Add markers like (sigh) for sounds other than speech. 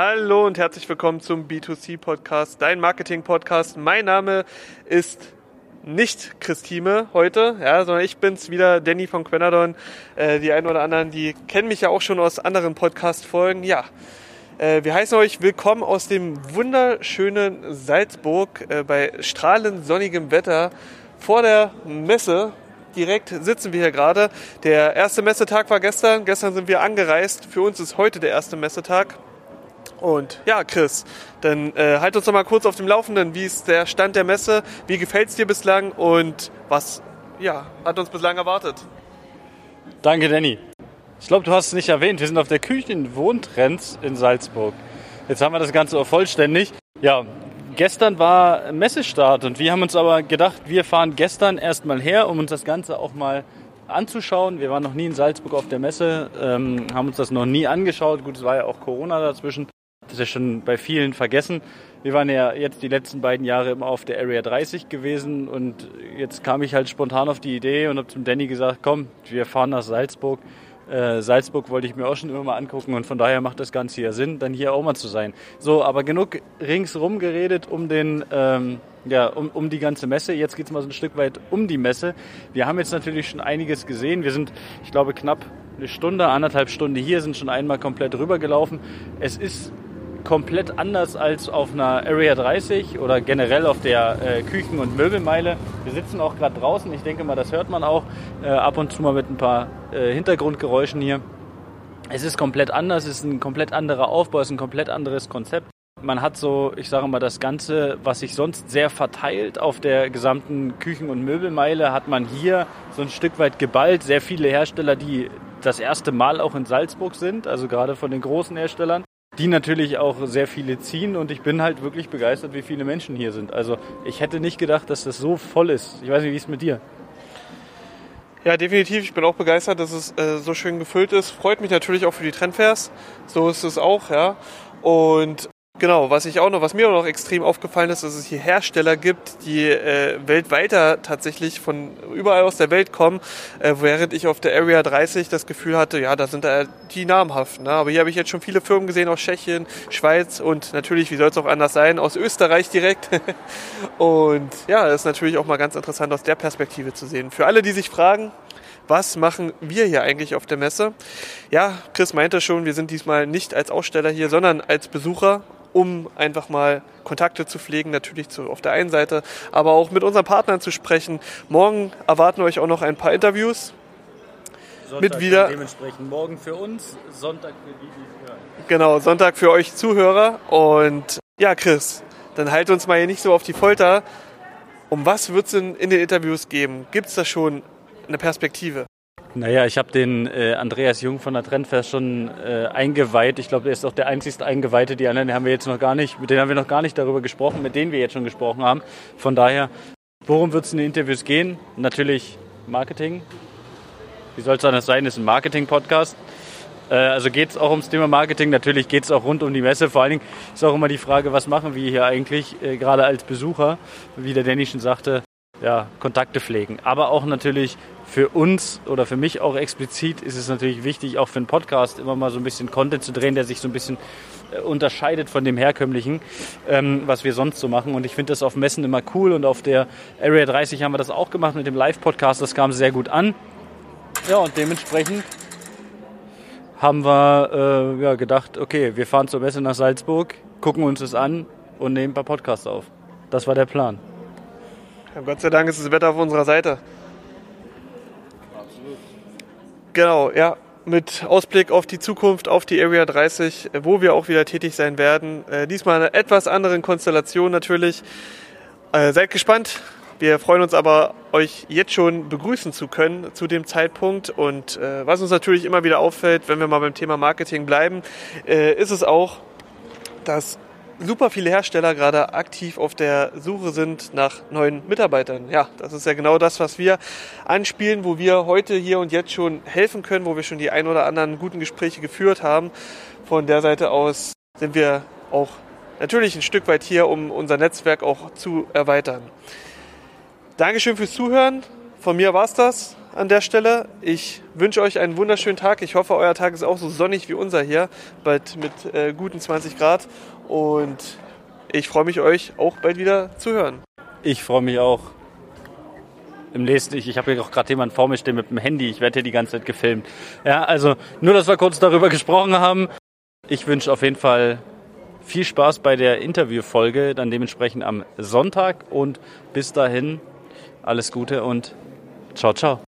Hallo und herzlich willkommen zum B2C Podcast, dein Marketing Podcast. Mein Name ist nicht Christine heute, ja, sondern ich bin's wieder, Danny von Quenadon. Äh, die einen oder anderen, die kennen mich ja auch schon aus anderen Podcast-Folgen. Ja, äh, wir heißen euch willkommen aus dem wunderschönen Salzburg äh, bei strahlend sonnigem Wetter vor der Messe. Direkt sitzen wir hier gerade. Der erste Messetag war gestern. Gestern sind wir angereist. Für uns ist heute der erste Messetag. Und ja, Chris, dann äh, halt uns noch mal kurz auf dem Laufenden. Wie ist der Stand der Messe? Wie gefällt es dir bislang? Und was ja, hat uns bislang erwartet? Danke, Danny. Ich glaube, du hast es nicht erwähnt. Wir sind auf der Küchenwohntrends in Salzburg. Jetzt haben wir das Ganze auch vollständig. Ja, gestern war Messestart und wir haben uns aber gedacht, wir fahren gestern erstmal her, um uns das Ganze auch mal anzuschauen. Wir waren noch nie in Salzburg auf der Messe, ähm, haben uns das noch nie angeschaut. Gut, es war ja auch Corona dazwischen. Das ist schon bei vielen vergessen. Wir waren ja jetzt die letzten beiden Jahre immer auf der Area 30 gewesen und jetzt kam ich halt spontan auf die Idee und habe zum Danny gesagt, komm, wir fahren nach Salzburg. Äh, Salzburg wollte ich mir auch schon immer mal angucken und von daher macht das Ganze ja Sinn, dann hier auch mal zu sein. So, aber genug ringsrum geredet um den, ähm, ja, um, um die ganze Messe. Jetzt geht's mal so ein Stück weit um die Messe. Wir haben jetzt natürlich schon einiges gesehen. Wir sind, ich glaube, knapp eine Stunde, anderthalb Stunden hier, sind schon einmal komplett rübergelaufen. Es ist komplett anders als auf einer Area 30 oder generell auf der äh, Küchen- und Möbelmeile. Wir sitzen auch gerade draußen. Ich denke mal, das hört man auch äh, ab und zu mal mit ein paar äh, Hintergrundgeräuschen hier. Es ist komplett anders, es ist ein komplett anderer Aufbau, es ist ein komplett anderes Konzept. Man hat so, ich sage mal, das Ganze, was sich sonst sehr verteilt auf der gesamten Küchen- und Möbelmeile, hat man hier so ein Stück weit geballt. Sehr viele Hersteller, die das erste Mal auch in Salzburg sind, also gerade von den großen Herstellern die natürlich auch sehr viele ziehen und ich bin halt wirklich begeistert, wie viele Menschen hier sind. Also ich hätte nicht gedacht, dass das so voll ist. Ich weiß nicht, wie es mit dir? Ja, definitiv. Ich bin auch begeistert, dass es äh, so schön gefüllt ist. Freut mich natürlich auch für die Trendfairs. So ist es auch, ja. Und Genau, was ich auch noch, was mir auch noch extrem aufgefallen ist, dass es hier Hersteller gibt, die äh, weltweiter tatsächlich von überall aus der Welt kommen, äh, während ich auf der Area 30 das Gefühl hatte, ja, da sind da die namhaften. Ne? Aber hier habe ich jetzt schon viele Firmen gesehen aus Tschechien, Schweiz und natürlich, wie soll es auch anders sein, aus Österreich direkt. (laughs) und ja, das ist natürlich auch mal ganz interessant aus der Perspektive zu sehen. Für alle, die sich fragen, was machen wir hier eigentlich auf der Messe? Ja, Chris meinte schon, wir sind diesmal nicht als Aussteller hier, sondern als Besucher um einfach mal Kontakte zu pflegen, natürlich zu, auf der einen Seite, aber auch mit unseren Partnern zu sprechen. Morgen erwarten euch auch noch ein paar Interviews. Sonntag mit wieder dementsprechend morgen für uns, Sonntag für die, die hören. Genau, Sonntag für euch Zuhörer. Und ja, Chris, dann halt uns mal hier nicht so auf die Folter. Um was wird es in, in den Interviews geben? Gibt es da schon eine Perspektive? Naja, ich habe den äh, Andreas Jung von der Trendfest schon äh, eingeweiht. Ich glaube, der ist auch der einzigste Eingeweihte. Die anderen haben wir jetzt noch gar nicht, mit denen haben wir noch gar nicht darüber gesprochen, mit denen wir jetzt schon gesprochen haben. Von daher, worum wird es in den Interviews gehen? Natürlich Marketing. Wie soll es anders sein? Das ist ein Marketing-Podcast. Äh, also geht es auch ums Thema Marketing. Natürlich geht es auch rund um die Messe. Vor allen Dingen ist auch immer die Frage, was machen wir hier eigentlich, äh, gerade als Besucher, wie der Danny schon sagte ja, Kontakte pflegen. Aber auch natürlich für uns oder für mich auch explizit ist es natürlich wichtig, auch für einen Podcast immer mal so ein bisschen Content zu drehen, der sich so ein bisschen äh, unterscheidet von dem herkömmlichen, ähm, was wir sonst so machen. Und ich finde das auf Messen immer cool und auf der Area 30 haben wir das auch gemacht mit dem Live-Podcast. Das kam sehr gut an. Ja, und dementsprechend haben wir äh, ja, gedacht, okay, wir fahren zur Messe nach Salzburg, gucken uns das an und nehmen ein paar Podcasts auf. Das war der Plan. Ja, Gott sei Dank ist das Wetter auf unserer Seite. Genau, ja. Mit Ausblick auf die Zukunft, auf die Area 30, wo wir auch wieder tätig sein werden. Äh, diesmal in einer etwas anderen Konstellation natürlich. Äh, seid gespannt. Wir freuen uns aber, euch jetzt schon begrüßen zu können zu dem Zeitpunkt. Und äh, was uns natürlich immer wieder auffällt, wenn wir mal beim Thema Marketing bleiben, äh, ist es auch, dass super viele Hersteller gerade aktiv auf der Suche sind nach neuen Mitarbeitern. Ja, das ist ja genau das, was wir anspielen, wo wir heute hier und jetzt schon helfen können, wo wir schon die ein oder anderen guten Gespräche geführt haben. Von der Seite aus sind wir auch natürlich ein Stück weit hier, um unser Netzwerk auch zu erweitern. Dankeschön fürs Zuhören. von mir war's das an der Stelle. Ich wünsche euch einen wunderschönen Tag. Ich hoffe, euer Tag ist auch so sonnig wie unser hier, bald mit äh, guten 20 Grad. Und ich freue mich, euch auch bald wieder zu hören. Ich freue mich auch. Im nächsten, ich, ich habe hier auch gerade jemanden vor mir stehen mit dem Handy. Ich werde hier die ganze Zeit gefilmt. Ja, also nur, dass wir kurz darüber (laughs) gesprochen haben. Ich wünsche auf jeden Fall viel Spaß bei der Interviewfolge, dann dementsprechend am Sonntag und bis dahin alles Gute und ciao, ciao.